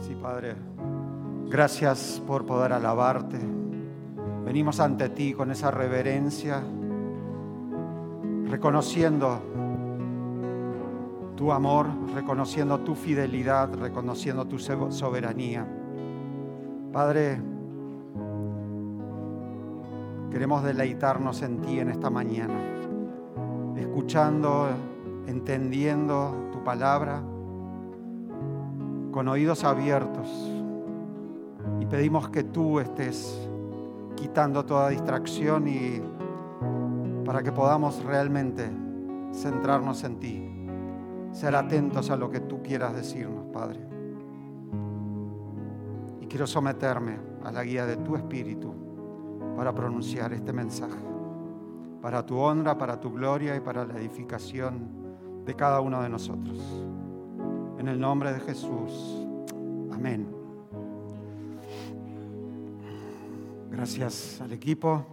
Sí, Padre. Gracias por poder alabarte. Venimos ante ti con esa reverencia, reconociendo tu amor, reconociendo tu fidelidad, reconociendo tu soberanía. Padre, queremos deleitarnos en ti en esta mañana, escuchando, entendiendo tu palabra, con oídos abiertos. Y pedimos que tú estés quitando toda distracción y para que podamos realmente centrarnos en ti, ser atentos a lo que tú quieras decirnos, Padre quiero someterme a la guía de tu Espíritu para pronunciar este mensaje, para tu honra, para tu gloria y para la edificación de cada uno de nosotros. En el nombre de Jesús. Amén. Gracias al equipo.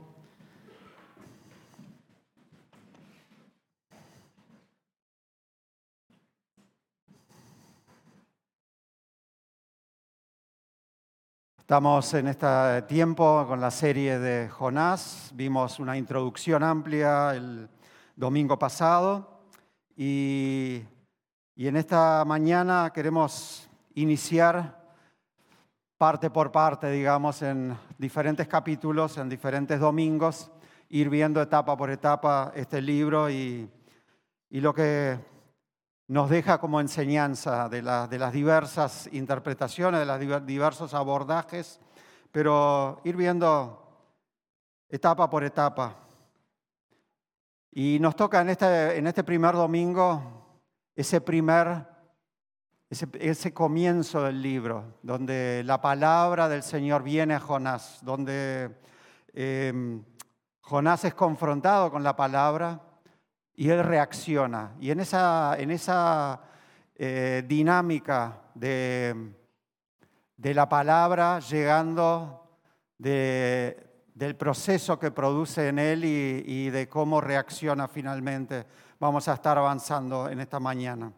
Estamos en este tiempo con la serie de Jonás. Vimos una introducción amplia el domingo pasado y, en esta mañana queremos iniciar parte por parte, digamos, en diferentes capítulos, en diferentes domingos, ir viendo etapa por etapa este libro y, y lo que nos deja como enseñanza de, las diversas interpretaciones, de los diversos abordajes, pero ir viendo etapa por etapa. Y nos toca en este, en este primer domingo ese primer, ese, comienzo del libro, donde la palabra del Señor viene a Jonás, donde eh, Jonás es confrontado con la palabra y él reacciona. Y en esa, en esa eh, dinámica de, de, la palabra llegando del proceso que produce en él y de cómo reacciona finalmente, vamos a estar avanzando en esta mañana.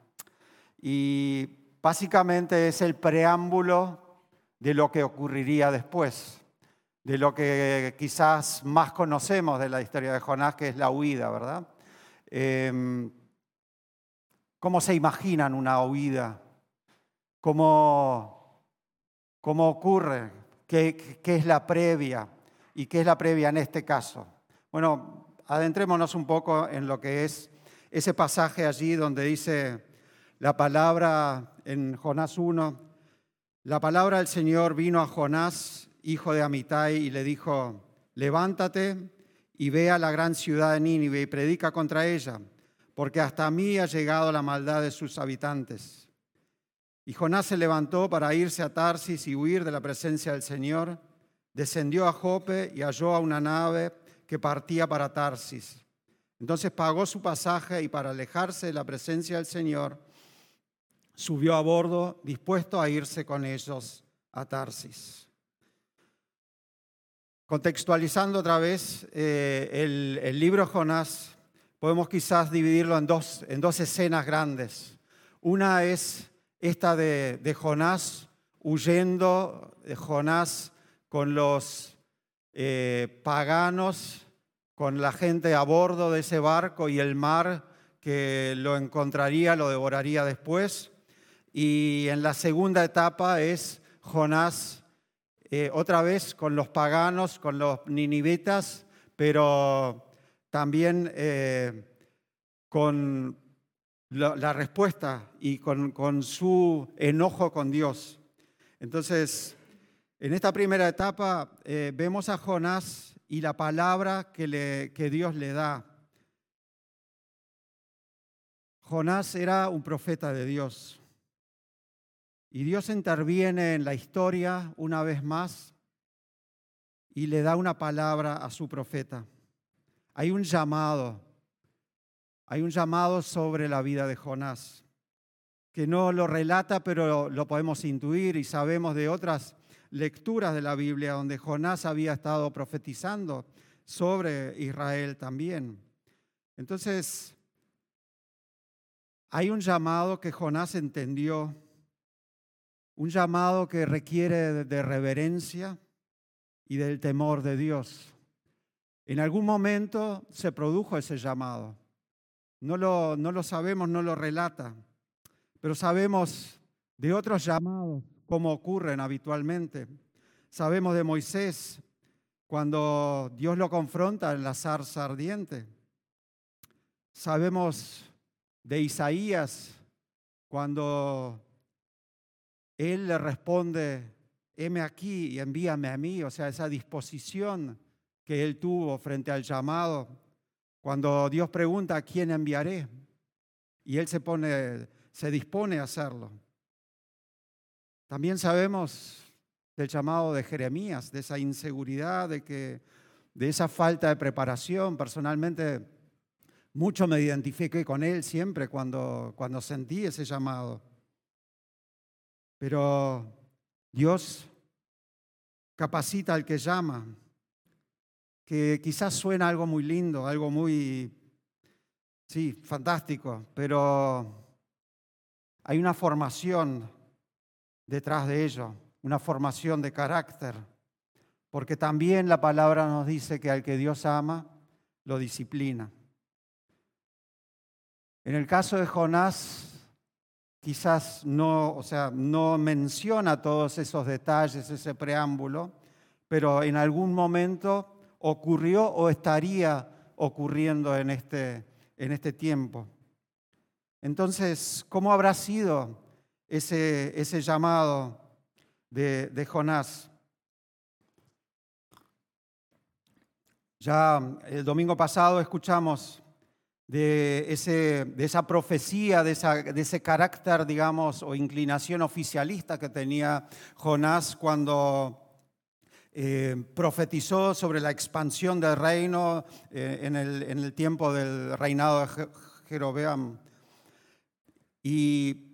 Y básicamente es el preámbulo de lo que ocurriría después, de lo que quizás más conocemos de la historia de Jonás, que es la huida, ¿verdad? Em, cómo se imaginan una huida, cómo, cómo ocurre, ¿Qué, qué es la previa y qué es la previa en este caso. Bueno, adentrémonos un poco en lo que es ese pasaje allí donde dice la palabra en Jonás 1, la palabra del Señor vino a Jonás, hijo de Amitai, y le dijo, levántate y ve a la gran ciudad de Nínive y predica contra ella, porque hasta mí ha llegado la maldad de sus habitantes. Y Jonás se levantó para irse a Tarsis y huir de la presencia del Señor. Descendió a Jope y halló a una nave que partía para Tarsis. Entonces pagó su pasaje y para alejarse de la presencia del Señor, subió a bordo dispuesto a irse con ellos a Tarsis. Contextualizando otra vez eh, el, libro Jonás, podemos quizás dividirlo en dos, en dos escenas grandes. Una es esta de, Jonás huyendo, de Jonás con los eh, paganos, con la gente a bordo de ese barco y el mar que lo encontraría, lo devoraría después. Y en la segunda etapa es Jonás eh, otra vez con los paganos, con los ninivitas, pero también eh, con la, respuesta y con, su enojo con Dios. Entonces, en esta primera etapa eh, vemos a Jonás y la palabra que, Dios le da. Jonás era un profeta de Dios. Y Dios interviene en la historia una vez más y le da una palabra a su profeta. Hay un llamado, hay un llamado sobre la vida de Jonás, que no lo relata, pero lo podemos intuir y sabemos de otras lecturas de la Biblia donde Jonás había estado profetizando sobre Israel también. Entonces, hay un llamado que Jonás entendió un llamado que requiere de reverencia y del temor de Dios. En algún momento se produjo ese llamado. No lo, no lo sabemos, no lo relata, pero sabemos de otros llamados, como ocurren habitualmente. Sabemos de Moisés, cuando Dios lo confronta en la zarza ardiente. Sabemos de Isaías, cuando él le responde, heme aquí y envíame a mí, o sea, esa disposición que él tuvo frente al llamado, cuando Dios pregunta quién enviaré, y él se pone, se dispone a hacerlo. También sabemos del llamado de Jeremías, de esa inseguridad, de que de esa falta de preparación. Personalmente, mucho me identifiqué con él siempre cuando, cuando sentí ese llamado. Pero Dios capacita al que llama, que quizás suena algo muy lindo, algo muy, sí, fantástico, pero hay una formación detrás de ello, una formación de carácter, porque también la palabra nos dice que al que Dios ama, lo disciplina. En el caso de Jonás, quizás no, o sea, no menciona todos esos detalles, ese preámbulo, pero en algún momento ocurrió o estaría ocurriendo en este, en este tiempo. Entonces, ¿cómo habrá sido ese, ese llamado de, de Jonás? Ya el domingo pasado escuchamos de, ese, de esa profecía, de, de, ese carácter, digamos, o inclinación oficialista que tenía Jonás cuando eh, profetizó sobre la expansión del reino eh, en, el, en, el, tiempo del reinado de Jerobeam. Y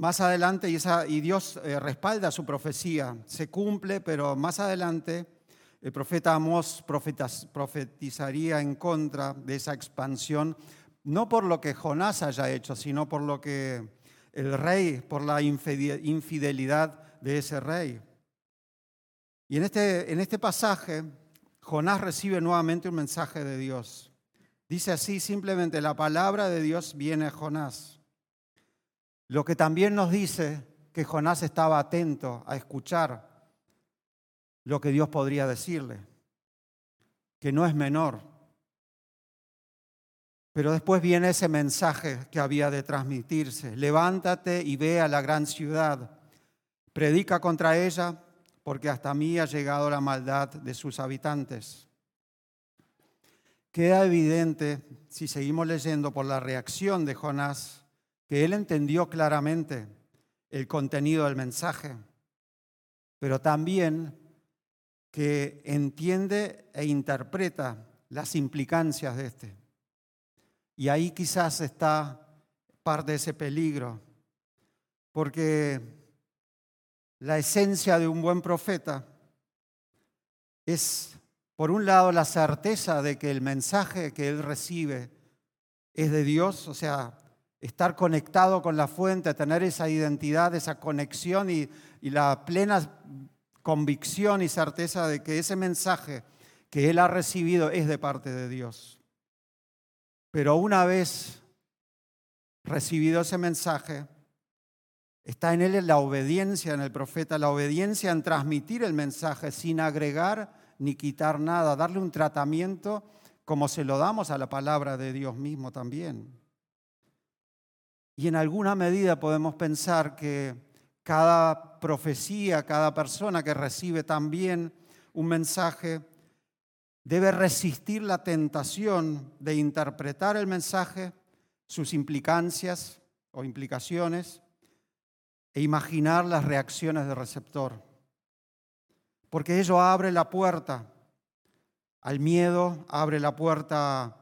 más adelante, y, Dios eh, respalda su profecía, se cumple, pero más adelante el profeta Amós profetizaría en contra de esa expansión no por lo que Jonás haya hecho, sino por lo que el rey, por la infidelidad de ese rey. Y en este, en este pasaje, Jonás recibe nuevamente un mensaje de Dios. Dice así, simplemente la palabra de Dios viene a Jonás. Lo que también nos dice que Jonás estaba atento a escuchar lo que Dios podría decirle, que no es menor. Pero después viene ese mensaje que había de transmitirse. Levántate y ve a la gran ciudad. Predica contra ella, porque hasta mí ha llegado la maldad de sus habitantes. Queda evidente, si seguimos leyendo por la reacción de Jonás, que él entendió claramente el contenido del mensaje, pero también que entiende e interpreta las implicancias de este. Y ahí quizás está parte de ese peligro, porque la esencia de un buen profeta es, por un lado, la certeza de que el mensaje que él recibe es de Dios, o sea, estar conectado con la fuente, tener esa identidad, esa conexión y, la plena convicción y certeza de que ese mensaje que él ha recibido es de parte de Dios. Pero una vez recibido ese mensaje, está en él la obediencia en el profeta, la obediencia en transmitir el mensaje sin agregar ni quitar nada, darle un tratamiento como se lo damos a la palabra de Dios mismo también. Y en alguna medida podemos pensar que cada profecía, cada persona que recibe también un mensaje, debe resistir la tentación de interpretar el mensaje, sus implicancias o implicaciones, e imaginar las reacciones del receptor. Porque ello abre la puerta al miedo, abre la puerta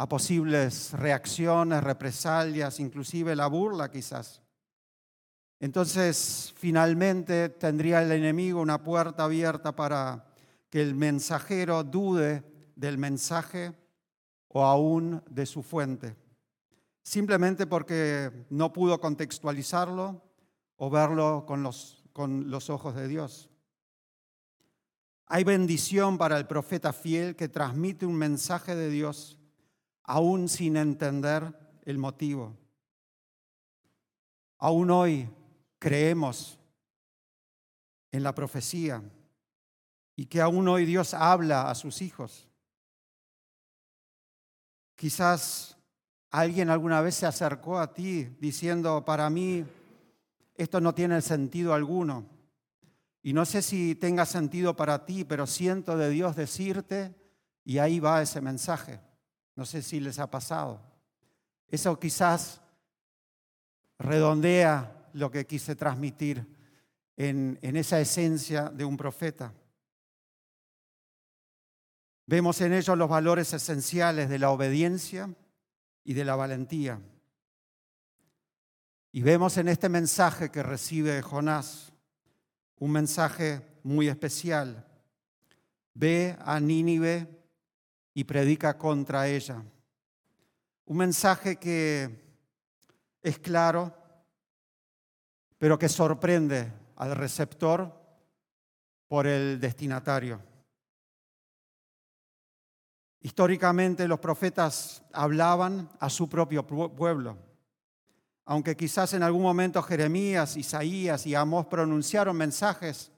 a posibles reacciones, represalias, inclusive la burla quizás. Entonces, finalmente tendría el enemigo una puerta abierta para que el mensajero dude del mensaje o aún de su fuente, simplemente porque no pudo contextualizarlo o verlo con, con los ojos de Dios. Hay bendición para el profeta fiel que transmite un mensaje de Dios aún sin entender el motivo. Aún hoy creemos en la profecía y que aún hoy Dios habla a sus hijos. Quizás alguien alguna vez se acercó a ti diciendo, para mí esto no tiene sentido alguno. Y no sé si tenga sentido para ti, pero siento de Dios decirte, y ahí va ese mensaje. No sé si les ha pasado. Eso quizás redondea lo que quise transmitir en, esa esencia de un profeta. Vemos en ellos los valores esenciales de la obediencia y de la valentía. Y vemos en este mensaje que recibe Jonás un mensaje muy especial. Ve a Nínive y predica contra ella. Un mensaje que es claro, pero que sorprende al receptor por el destinatario. Históricamente los profetas hablaban a su propio pueblo, aunque quizás en algún momento Jeremías, Isaías y Amós pronunciaron mensajes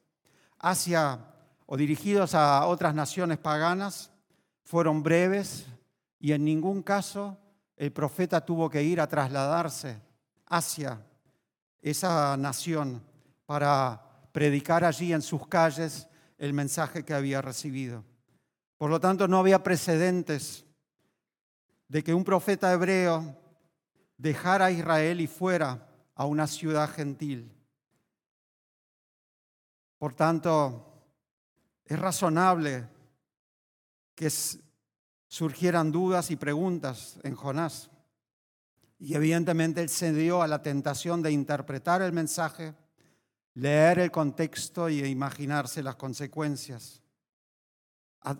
hacia o dirigidos a otras naciones paganas, fueron breves y en ningún caso el profeta tuvo que ir a trasladarse hacia esa nación para predicar allí en sus calles el mensaje que había recibido. Por lo tanto, no había precedentes de que un profeta hebreo dejara a Israel y fuera a una ciudad gentil. Por tanto, es razonable que surgieran dudas y preguntas en Jonás. Y evidentemente él cedió a la tentación de interpretar el mensaje, leer el contexto y imaginarse las consecuencias.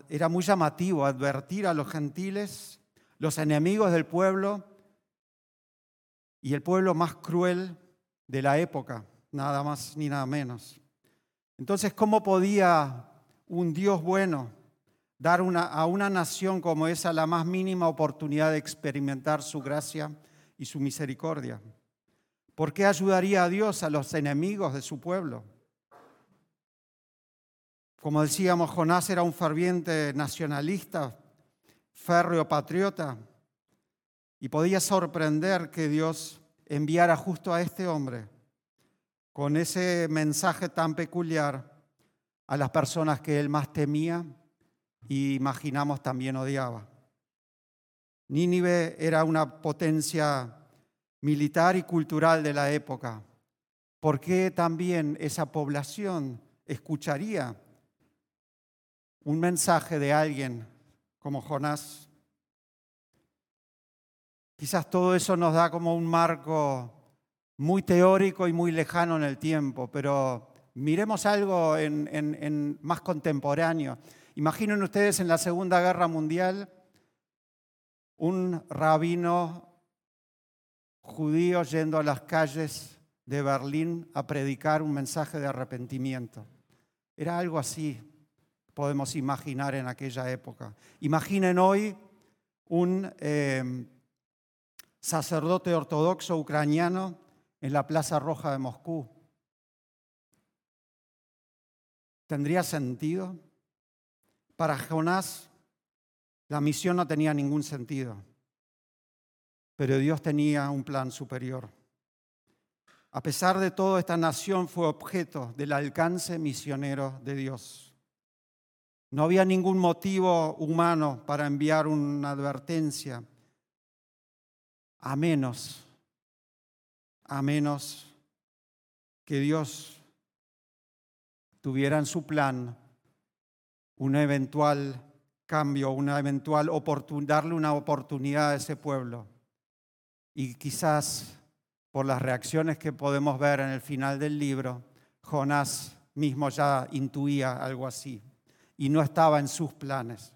Era muy llamativo advertir a los gentiles, los enemigos del pueblo y el pueblo más cruel de la época, nada más ni nada menos. Entonces, ¿cómo podía un Dios bueno dar a una nación como esa la más mínima oportunidad de experimentar su gracia y su misericordia? ¿Por qué ayudaría a Dios a los enemigos de su pueblo? Como decíamos, Jonás era un ferviente nacionalista, férreo patriota, y podía sorprender que Dios enviara justo a este hombre con ese mensaje tan peculiar a las personas que él más temía y imaginamos también odiaba. Nínive era una potencia militar y cultural de la época. ¿Por qué también esa población escucharía un mensaje de alguien como Jonás. Quizás todo eso nos da como un marco muy teórico y muy lejano en el tiempo, pero miremos algo en, más contemporáneo. Imaginen ustedes en la Segunda Guerra Mundial un rabino judío yendo a las calles de Berlín a predicar un mensaje de arrepentimiento. Era algo así, podemos imaginar en aquella época. Imaginen hoy un eh, sacerdote ortodoxo ucraniano en la Plaza Roja de Moscú. ¿Tendría sentido? Para Jonás la misión no tenía ningún sentido, pero Dios tenía un plan superior. A pesar de todo, esta nación fue objeto del alcance misionero de Dios. No había ningún motivo humano para enviar una advertencia, a menos, a menos que Dios tuviera en su plan un eventual cambio, una eventual darle una oportunidad a ese pueblo. Y quizás por las reacciones que podemos ver en el final del libro, Jonás mismo ya intuía algo así y no estaba en sus planes.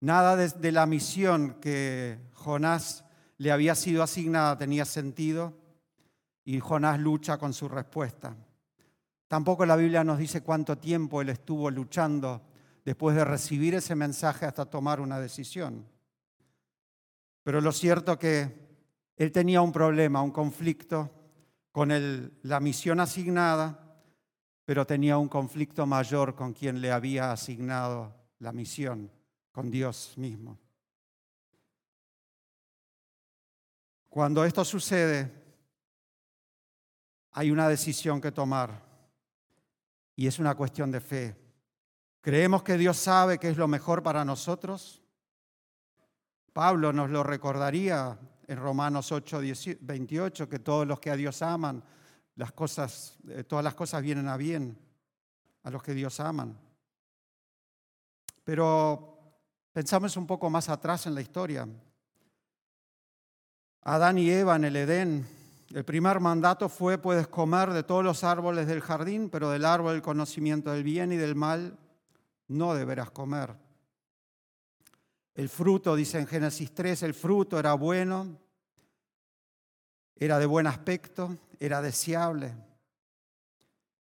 Nada de, la misión que Jonás le había sido asignada tenía sentido y Jonás lucha con su respuesta. Tampoco la Biblia nos dice cuánto tiempo él estuvo luchando después de recibir ese mensaje hasta tomar una decisión. Pero lo cierto que él tenía un problema, un conflicto con la misión asignada, pero tenía un conflicto mayor con quien le había asignado la misión, con Dios mismo. Cuando esto sucede, hay una decisión que tomar y es una cuestión de fe. ¿Creemos que Dios sabe qué es lo mejor para nosotros? Pablo nos lo recordaría en Romanos 8, 28, que todos los que a Dios aman, las cosas, eh, todas las cosas vienen a bien a los que Dios aman. Pero pensamos un poco más atrás en la historia. Adán y Eva en el Edén, el primer mandato fue, puedes comer de todos los árboles del jardín, pero del árbol del conocimiento del bien y del mal no deberás comer. El fruto, dice en Génesis 3, el fruto era bueno, era de buen aspecto, era deseable.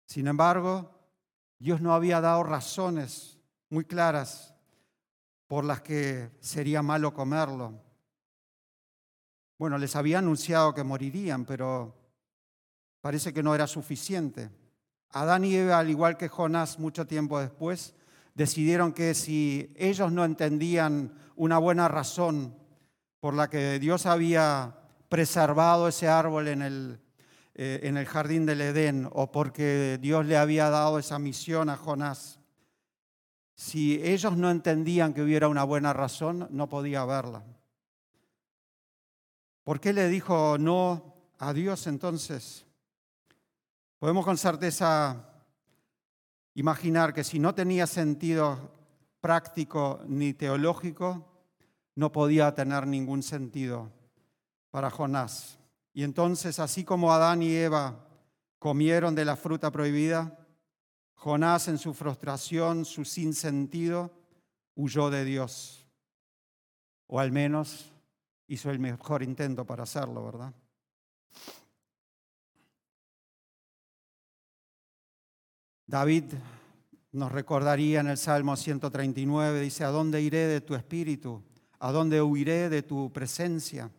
Sin embargo, Dios no había dado razones muy claras por las que sería malo comerlo. Bueno, les había anunciado que morirían, pero parece que no era suficiente. Adán y Eva, al igual que Jonás mucho tiempo después, decidieron que si ellos no entendían una buena razón por la que Dios había preservado ese árbol en el, eh, en el jardín del Edén o porque Dios le había dado esa misión a Jonás, si ellos no entendían que hubiera una buena razón, no podía verla. ¿Por qué le dijo no a Dios entonces? Podemos con certeza imaginar que si no tenía sentido práctico ni teológico, no podía tener ningún sentido para Jonás. Y entonces, así como Adán y Eva comieron de la fruta prohibida, Jonás en su frustración, su sinsentido, huyó de Dios. O al menos hizo el mejor intento para hacerlo, ¿verdad? David nos recordaría en el Salmo 139, dice, ¿a dónde iré de tu espíritu? ¿A dónde huiré de tu presencia?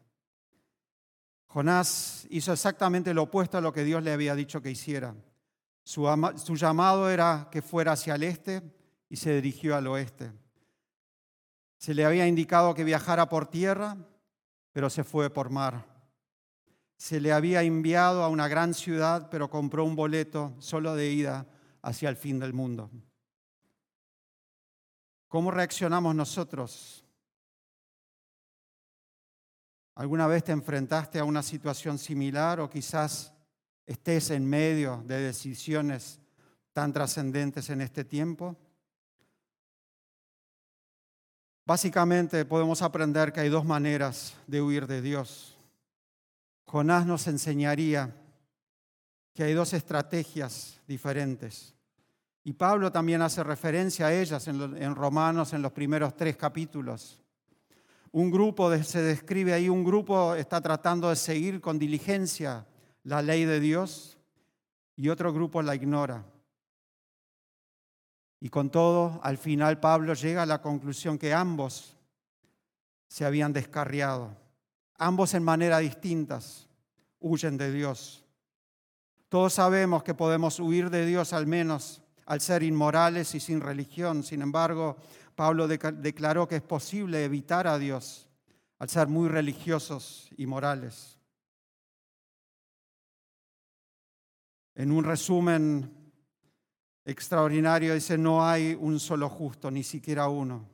Jonás hizo exactamente lo opuesto a lo que Dios le había dicho que hiciera. Su, su, llamado era que fuera hacia el este y se dirigió al oeste. Se le había indicado que viajara por tierra, pero se fue por mar. Se le había enviado a una gran ciudad, pero compró un boleto solo de ida hacia el fin del mundo. ¿Cómo reaccionamos nosotros? ¿Alguna vez te enfrentaste a una situación similar o quizás estés en medio de decisiones tan trascendentes en este tiempo? Básicamente podemos aprender que hay dos maneras de huir de Dios. Jonás nos enseñaría que hay dos estrategias diferentes. Y Pablo también hace referencia a ellas en, Romanos en los primeros tres capítulos. Un grupo, se describe ahí, un grupo está tratando de seguir con diligencia la ley de Dios y otro grupo la ignora. Y con todo, al final Pablo llega a la conclusión que ambos se habían descarriado. Ambos en maneras distintas huyen de Dios. Todos sabemos que podemos huir de Dios al menos al ser inmorales y sin religión. Sin embargo, Pablo declaró que es posible evitar a Dios al ser muy religiosos y morales. En un resumen extraordinario dice, no hay un solo justo, ni siquiera uno.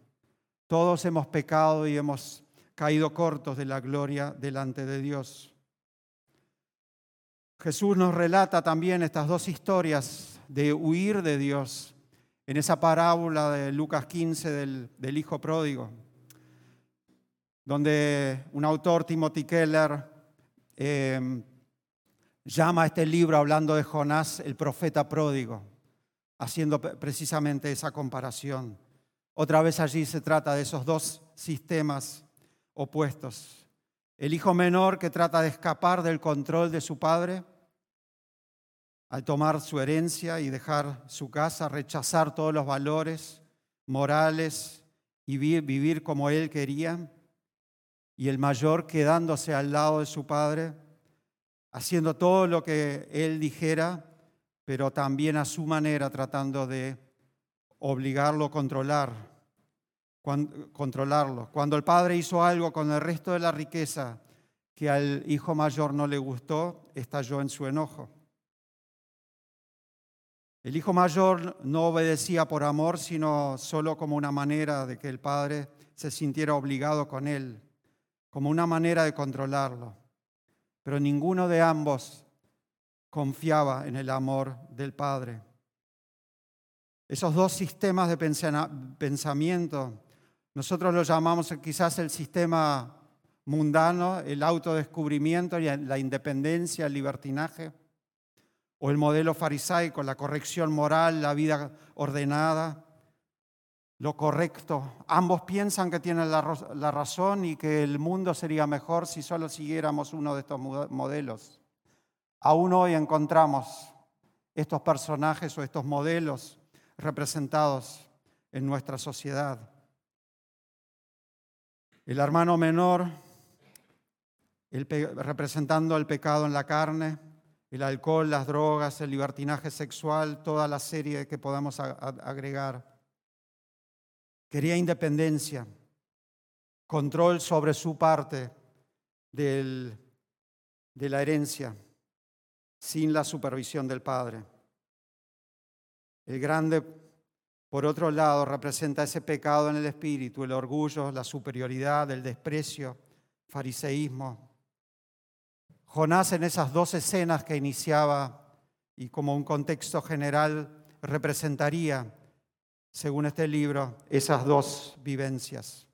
Todos hemos pecado y hemos caído cortos de la gloria delante de Dios. Jesús nos relata también estas dos historias de huir de Dios en esa parábola de Lucas 15 del, Hijo Pródigo, donde un autor, Timothy Keller, em, llama a este libro, hablando de Jonás, el profeta pródigo, haciendo precisamente esa comparación. Otra vez allí se trata de esos dos sistemas opuestos. El hijo menor que trata de escapar del control de su padre al tomar su herencia y dejar su casa, rechazar todos los valores morales y vivir como él quería, y el mayor quedándose al lado de su padre, haciendo todo lo que él dijera, pero también a su manera tratando de obligarlo controlar, controlarlo. Cuando el padre hizo algo con el resto de la riqueza que al hijo mayor no le gustó, estalló en su enojo. El hijo mayor no obedecía por amor, sino solo como una manera de que el padre se sintiera obligado con él, como una manera de controlarlo. Pero ninguno de ambos confiaba en el amor del padre. Esos dos sistemas de pensamiento, nosotros lo llamamos quizás el sistema mundano, el autodescubrimiento la independencia, el libertinaje, o el modelo farisaico, la corrección moral, la vida ordenada, lo correcto. Ambos piensan que tienen la, razón y que el mundo sería mejor si solo siguiéramos uno de estos modelos. Aún hoy encontramos estos personajes o estos modelos representados en nuestra sociedad. El hermano menor, representando el pecado en la carne, el alcohol, las drogas, el libertinaje sexual, toda la serie que podamos agregar. Quería independencia, control sobre su parte de la herencia, sin la supervisión del padre. El grande, por otro lado, representa ese pecado en el espíritu, el orgullo, la superioridad, el desprecio, fariseísmo. Jonás en esas dos escenas que iniciaba y como un contexto general representaría, según este libro, esas dos vivencias.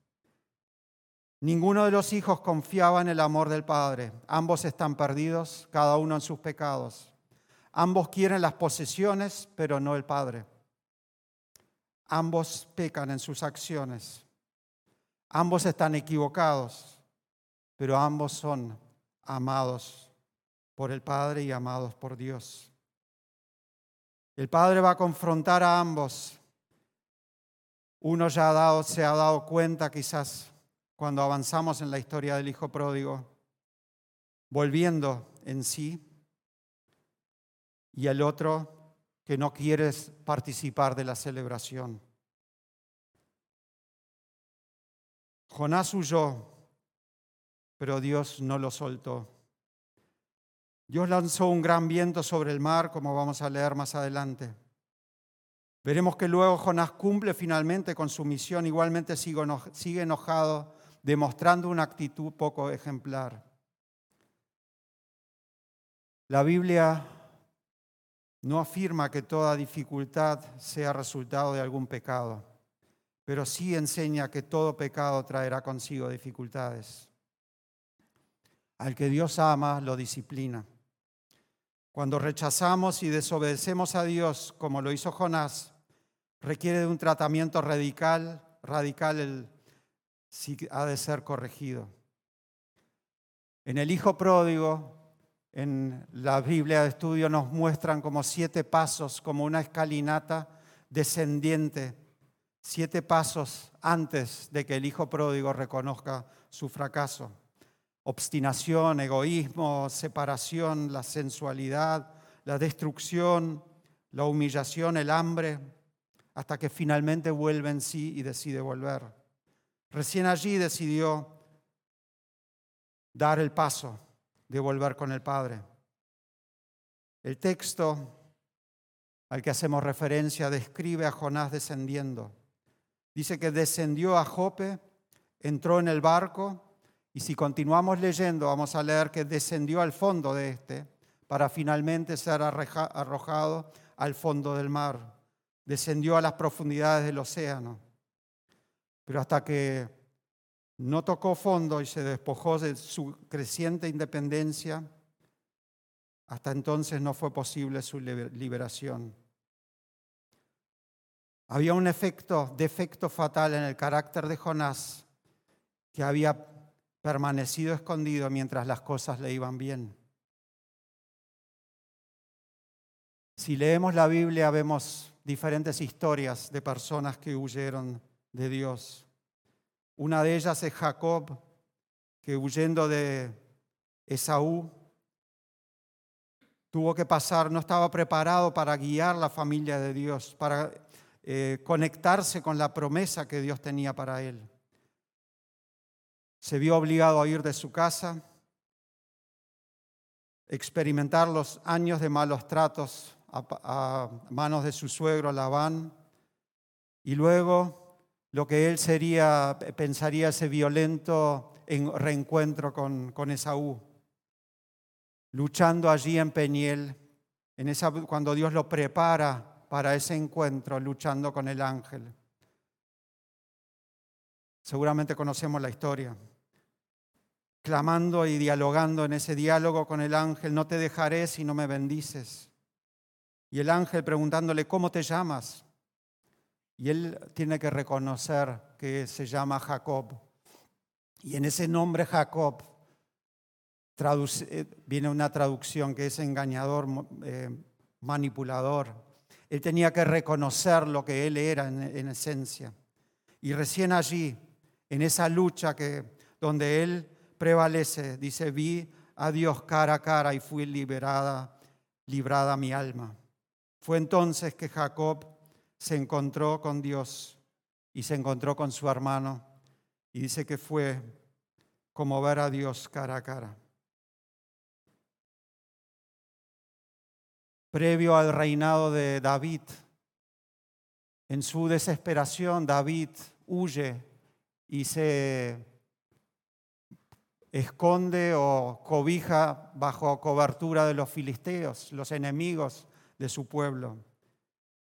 Ninguno de los hijos confiaba en el amor del Padre. Ambos están perdidos, cada uno en sus pecados. Ambos quieren las posesiones, pero no el Padre. Ambos pecan en sus acciones. Ambos están equivocados, pero ambos son amados por el Padre y amados por Dios. El Padre va a confrontar a ambos. Uno ya ha dado, se ha dado cuenta quizás cuando avanzamos en la historia del Hijo Pródigo, volviendo en sí, y el otro que no quiere participar de la celebración. Jonás huyó, pero Dios no lo soltó. Dios lanzó un gran viento sobre el mar, como vamos a leer más adelante. Veremos que luego Jonás cumple finalmente con su misión, igualmente sigue enojado, demostrando una actitud poco ejemplar. La Biblia no afirma que toda dificultad sea resultado de algún pecado, pero sí enseña que todo pecado traerá consigo dificultades. Al que Dios ama, lo disciplina. Cuando rechazamos y desobedecemos a Dios, como lo hizo Jonás, requiere de un tratamiento radical, radical el, si ha de ser corregido. En el Hijo Pródigo, en la Biblia de estudio nos muestran como siete pasos, como una escalinata descendiente, siete pasos antes de que el hijo pródigo reconozca su fracaso. Obstinación, egoísmo, separación, la sensualidad, la destrucción, la humillación, el hambre, hasta que finalmente vuelve en sí y decide volver. Recién allí decidió dar el paso de volver con el Padre. El texto al que hacemos referencia describe a Jonás descendiendo. Dice que descendió a Jope, entró en el barco y si continuamos leyendo vamos a leer que descendió al fondo de este para finalmente ser arrojado al fondo del mar. Descendió a las profundidades del océano. Pero hasta que no tocó fondo y se despojó de su creciente independencia, hasta entonces no fue posible su liberación. Había un efecto, defecto fatal en el carácter de Jonás que había permanecido escondido mientras las cosas le iban bien. Si leemos la Biblia vemos diferentes historias de personas que huyeron de Dios. Una de ellas es Jacob, que huyendo de Esaú, tuvo que pasar, no estaba preparado para guiar la familia de Dios, para eh, conectarse con la promesa que Dios tenía para él. Se vio obligado a ir de su casa, experimentar los años de malos tratos a, manos de su suegro Labán y luego lo que él sería, pensaría ese violento reencuentro con, con Esaú, luchando allí en Peniel, cuando Dios lo prepara para ese encuentro, luchando con el ángel. Seguramente conocemos la historia clamando y dialogando en ese diálogo con el ángel, no te dejaré si no me bendices. Y el ángel preguntándole, ¿cómo te llamas? Y él tiene que reconocer que se llama Jacob. Y en ese nombre Jacob eh, viene una traducción que es engañador, eh, manipulador. Él tenía que reconocer lo que él era en, en esencia. Y recién allí, en esa lucha que, donde él prevalece. Dice, vi a Dios cara a cara y fui liberada, librada mi alma. Fue entonces que Jacob se encontró con Dios y se encontró con su hermano y dice que fue como ver a Dios cara a cara. Previo al reinado de David, en su desesperación, David huye y se esconde o cobija bajo cobertura de los filisteos, los enemigos de su pueblo.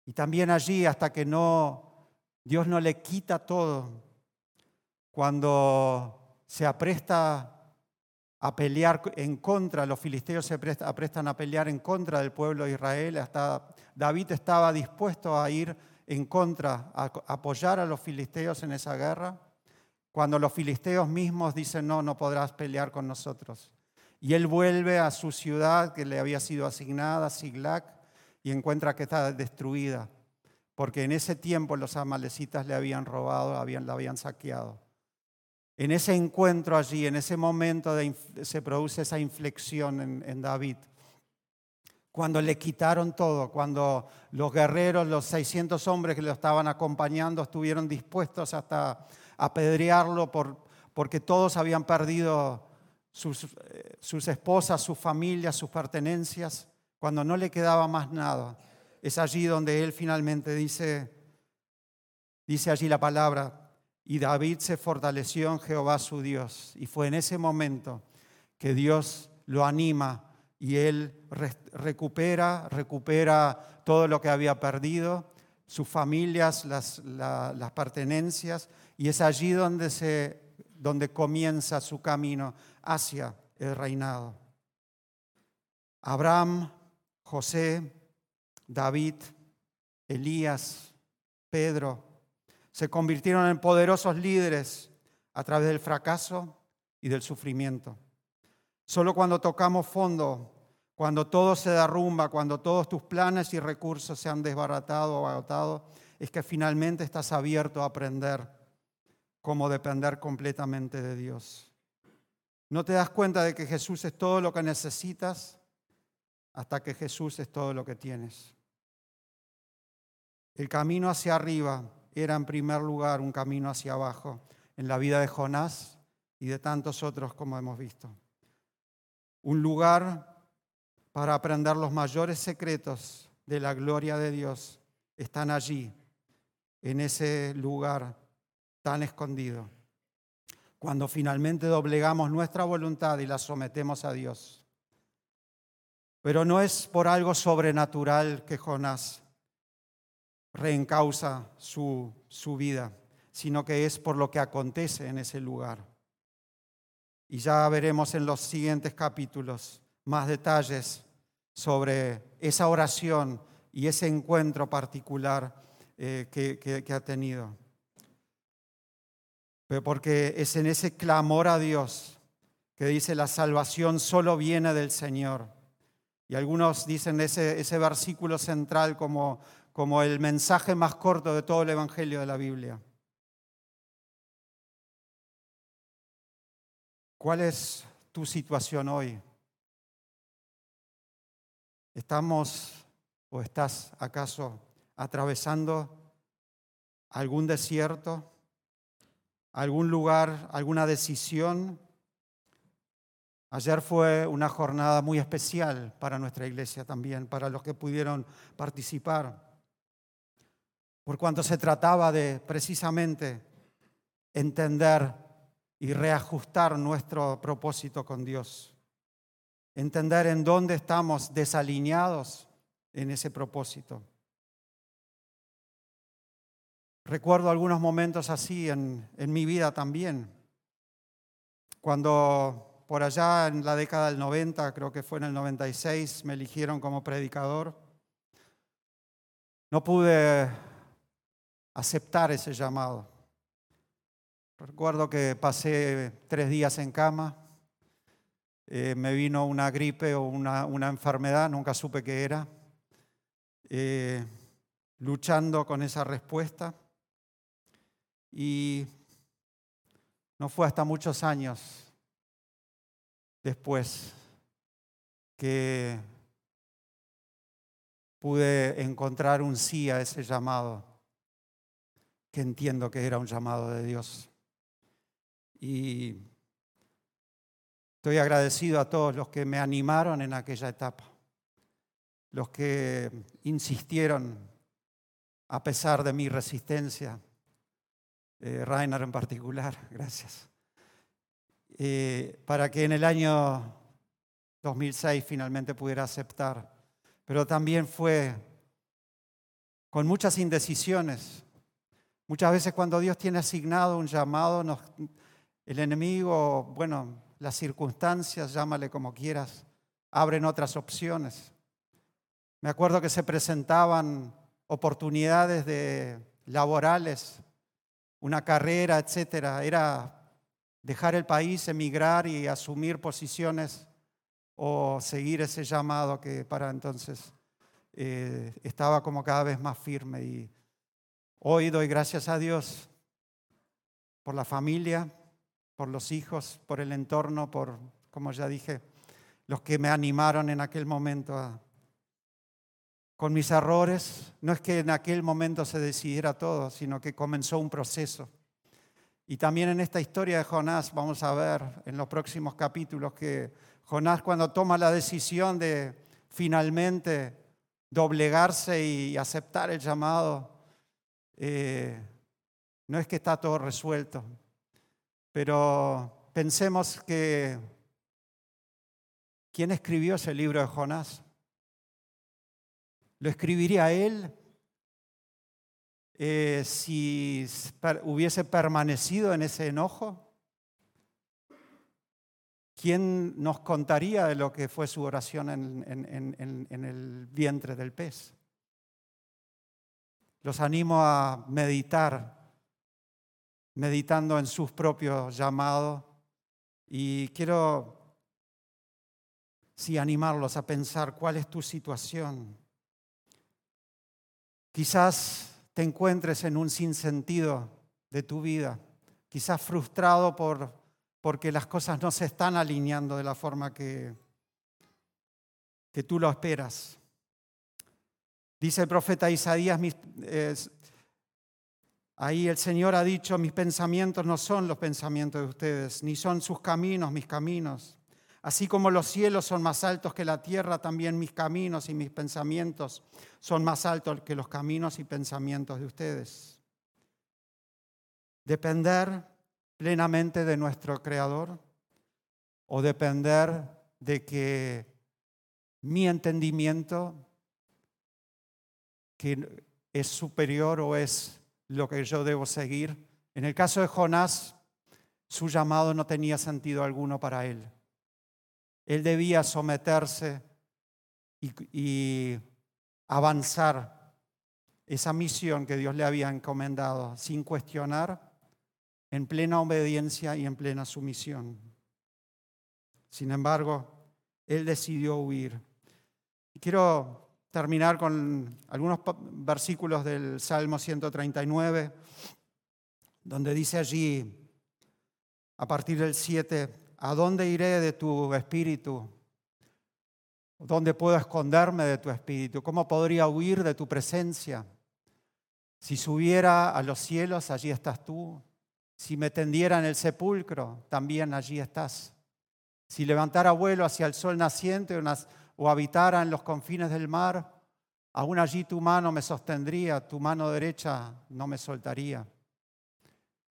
Y también allí, hasta que no, Dios no le quita todo, cuando se apresta a pelear en contra, los filisteos se aprestan a pelear en contra del pueblo de Israel, hasta David estaba dispuesto a ir en contra, a apoyar a los filisteos en esa guerra cuando los filisteos mismos dicen, no, no podrás pelear con nosotros. Y él vuelve a su ciudad que le había sido asignada, Siglac, y encuentra que está destruida, porque en ese tiempo los amalecitas le habían robado, la habían saqueado. En ese encuentro allí, en ese momento se produce esa inflexión en, David. Cuando le quitaron todo, cuando los guerreros, los 600 hombres que lo estaban acompañando, estuvieron dispuestos hasta apedrearlo por, porque todos habían perdido sus, eh, sus esposas, sus familias, sus pertenencias, cuando no le quedaba más nada. Es allí donde él finalmente dice, dice allí la palabra, y David se fortaleció en Jehová su Dios. Y fue en ese momento que Dios lo anima y él recupera, recupera todo lo que había perdido, sus familias, las, las pertenencias, y es allí donde, se, donde comienza su camino hacia el reinado. Abraham, José, David, Elías, Pedro, se convirtieron en poderosos líderes a través del fracaso y del sufrimiento. Solo cuando tocamos fondo, cuando todo se derrumba, cuando todos tus planes y recursos se han desbaratado o agotado, es que finalmente estás abierto a aprender como depender completamente de Dios. No te das cuenta de que Jesús es todo lo que necesitas hasta que Jesús es todo lo que tienes. El camino hacia arriba era en primer lugar un camino hacia abajo en la vida de Jonás y de tantos otros como hemos visto. Un lugar para aprender los mayores secretos de la gloria de Dios están allí, en ese lugar tan escondido. Cuando finalmente doblegamos nuestra voluntad y la sometemos a Dios. Pero no es por algo sobrenatural que Jonás reencausa su, su vida, sino que es por lo que acontece en ese lugar. Y ya veremos en los siguientes capítulos más detalles sobre esa oración y ese encuentro particular eh, que ha tenido porque es en ese clamor a Dios que dice la salvación solo viene del Señor. Y algunos dicen ese, ese versículo central como, como el mensaje más corto de todo el Evangelio de la Biblia. ¿Cuál es tu situación hoy? ¿Estamos o estás acaso atravesando algún desierto, algún lugar, alguna decisión? Ayer fue una jornada muy especial para nuestra iglesia también, para los que pudieron participar, por cuanto se trataba de precisamente entender y reajustar nuestro propósito con Dios. Entender en dónde estamos desalineados en ese propósito. Recuerdo algunos momentos así en, en mi vida también. Cuando por allá en la década del 90, creo que fue en el 96, me eligieron como predicador, no pude aceptar ese llamado. Recuerdo que pasé tres días en cama, eh, me vino una gripe o una, enfermedad, nunca supe qué era, eh, luchando con esa respuesta. Y no fue hasta muchos años después que pude encontrar un sí a ese llamado, que entiendo que era un llamado de Dios. Y estoy agradecido a todos los que me animaron en aquella etapa, los que insistieron a pesar de mi resistencia, eh, Rainer en particular, gracias, eh, para que en el año 2006 finalmente pudiera aceptar. Pero también fue con muchas indecisiones. Muchas veces cuando Dios tiene asignado un llamado, el enemigo, bueno, las circunstancias, llámale como quieras, abren otras opciones. Me acuerdo que se presentaban oportunidades de laborales, una carrera, etcétera. Era dejar el país, emigrar y asumir posiciones o seguir ese llamado que para entonces eh, estaba como cada vez más firme. Y hoy doy gracias a Dios por la familia, por los hijos, por el entorno, por, como ya dije, los que me animaron en aquel momento con mis errores. No es que en aquel momento se decidiera todo, sino que comenzó un proceso. Y también en esta historia de Jonás vamos a ver en los próximos capítulos que Jonás cuando toma la decisión de finalmente doblegarse y aceptar el llamado, eh, no es que está todo resuelto, pero pensemos que ¿quién escribió ese libro de Jonás? ¿Lo escribiría él eh, si hubiese permanecido en ese enojo? ¿Quién nos contaría de lo que fue su oración en el vientre del pez? Los animo a meditar meditando en sus propios llamados y quiero sí animarlos a pensar cuál es tu situación. Quizás te encuentres en un sinsentido de tu vida, quizás frustrado por porque las cosas no se están alineando de la forma que, que tú lo esperas. Dice el profeta Isaías, Ahí el Señor ha dicho, mis pensamientos no son los pensamientos de ustedes, ni son sus caminos mis caminos. Así como los cielos son más altos que la tierra, también mis caminos y mis pensamientos son más altos que los caminos y pensamientos de ustedes. Depender plenamente de nuestro Creador o depender de que mi entendimiento que es superior o es lo que yo debo seguir. En el caso de Jonás, su llamado no tenía sentido alguno para él. Él debía someterse y, avanzar esa misión que Dios le había encomendado sin cuestionar, en plena obediencia y en plena sumisión. Sin embargo, él decidió huir. Quiero terminar con algunos versículos del Salmo 139, donde dice allí, a partir del 7, ¿a dónde iré de tu espíritu? ¿Dónde puedo esconderme de tu espíritu? ¿Cómo podría huir de tu presencia? Si subiera a los cielos, allí estás tú. Si me tendiera en el sepulcro, también allí estás. Si levantara vuelo hacia el sol naciente o habitara en los confines del mar, aún allí tu mano me sostendría, tu mano derecha no me soltaría.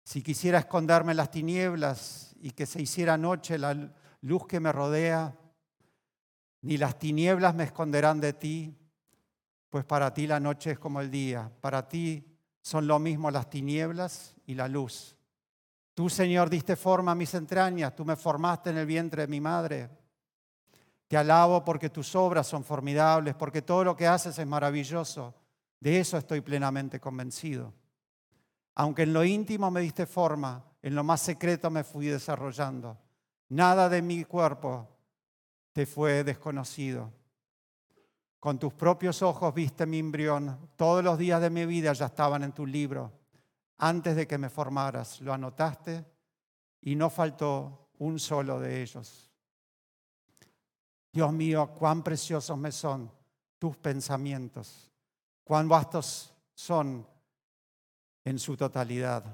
Si quisiera esconderme en las tinieblas y que se hiciera noche la luz que me rodea, ni las tinieblas me esconderán de ti, pues para ti la noche es como el día, para ti son lo mismo las tinieblas y la luz. Tú, Señor, diste forma a mis entrañas, tú me formaste en el vientre de mi madre. Te alabo porque tus obras son formidables, porque todo lo que haces es maravilloso. De eso estoy plenamente convencido. Aunque en lo íntimo me diste forma, en lo más secreto me fui desarrollando. Nada de mi cuerpo te fue desconocido. Con tus propios ojos viste mi embrión. Todos los días de mi vida ya estaban en tu libro. Antes de que me formaras, lo anotaste y no faltó un solo de ellos. Dios mío, cuán preciosos me son tus pensamientos, cuán vastos son en su totalidad.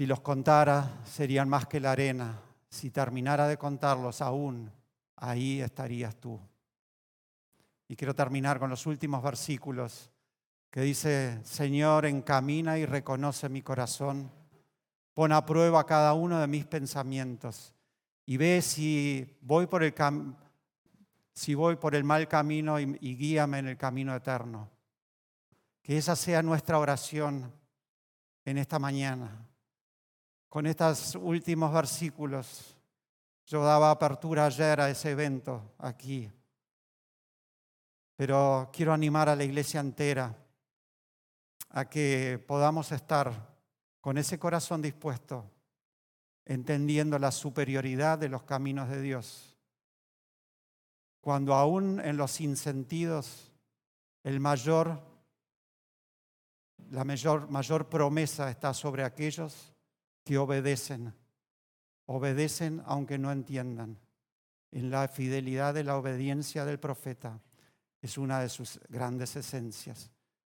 Si los contara, serían más que la arena. Si terminara de contarlos aún, ahí estarías tú. Y quiero terminar con los últimos versículos que dice, Señor, encamina y reconoce mi corazón, pon a prueba cada uno de mis pensamientos y ve si voy por el, si voy por el mal camino y, y guíame en el camino eterno. Que esa sea nuestra oración en esta mañana. Con estos últimos versículos yo daba apertura ayer a ese evento aquí, pero quiero animar a la iglesia entera a que podamos estar con ese corazón dispuesto, entendiendo la superioridad de los caminos de Dios. Cuando aún en los sinsentidos el mayor, la mayor promesa está sobre aquellos que obedecen obedecen aunque no entiendan. En la fidelidad de la obediencia del profeta es una de sus grandes esencias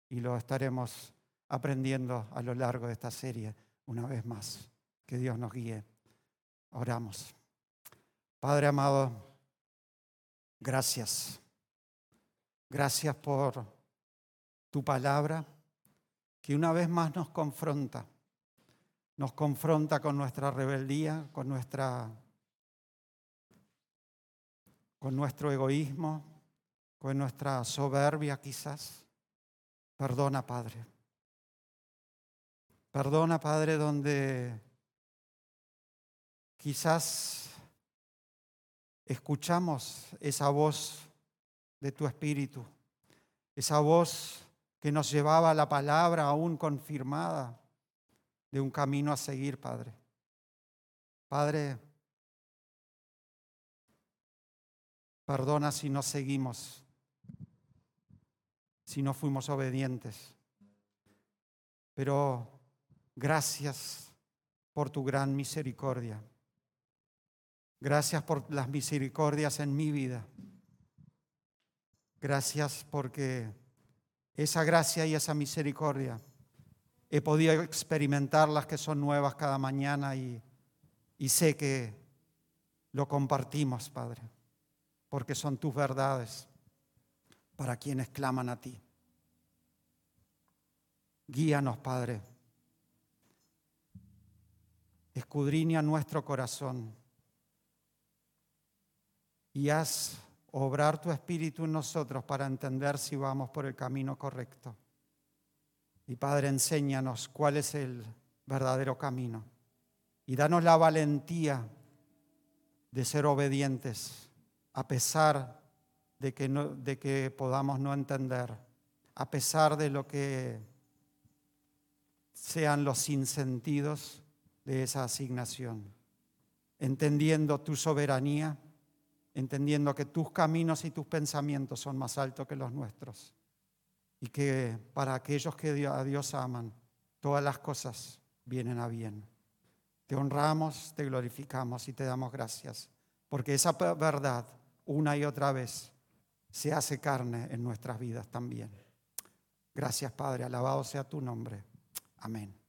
y lo estaremos aprendiendo a lo largo de esta serie una vez más. Que Dios nos guíe. Oramos. Padre amado, gracias. Gracias por tu palabra que una vez más nos confronta nos confronta con nuestra rebeldía, con, nuestra, con nuestro egoísmo, con nuestra soberbia quizás. Perdona, Padre. Perdona, Padre, donde quizás escuchamos esa voz de tu Espíritu, esa voz que nos llevaba a la palabra aún confirmada de un camino a seguir, Padre. Padre, perdona si no seguimos, si no fuimos obedientes, pero gracias por tu gran misericordia. Gracias por las misericordias en mi vida. Gracias porque esa gracia y esa misericordia He podido experimentar las que son nuevas cada mañana y, y sé que lo compartimos, Padre, porque son tus verdades para quienes claman a ti. Guíanos, Padre. Escudriña nuestro corazón y haz obrar tu espíritu en nosotros para entender si vamos por el camino correcto. Y Padre, enséñanos cuál es el verdadero camino. Y danos la valentía de ser obedientes, a pesar de que, no, de que podamos no entender, a pesar de lo que sean los sinsentidos de esa asignación, entendiendo tu soberanía, entendiendo que tus caminos y tus pensamientos son más altos que los nuestros y que para aquellos que a Dios aman, todas las cosas vienen a bien. Te honramos, te glorificamos y te damos gracias, porque esa verdad una y otra vez se hace carne en nuestras vidas también. Gracias Padre, alabado sea tu nombre. Amén.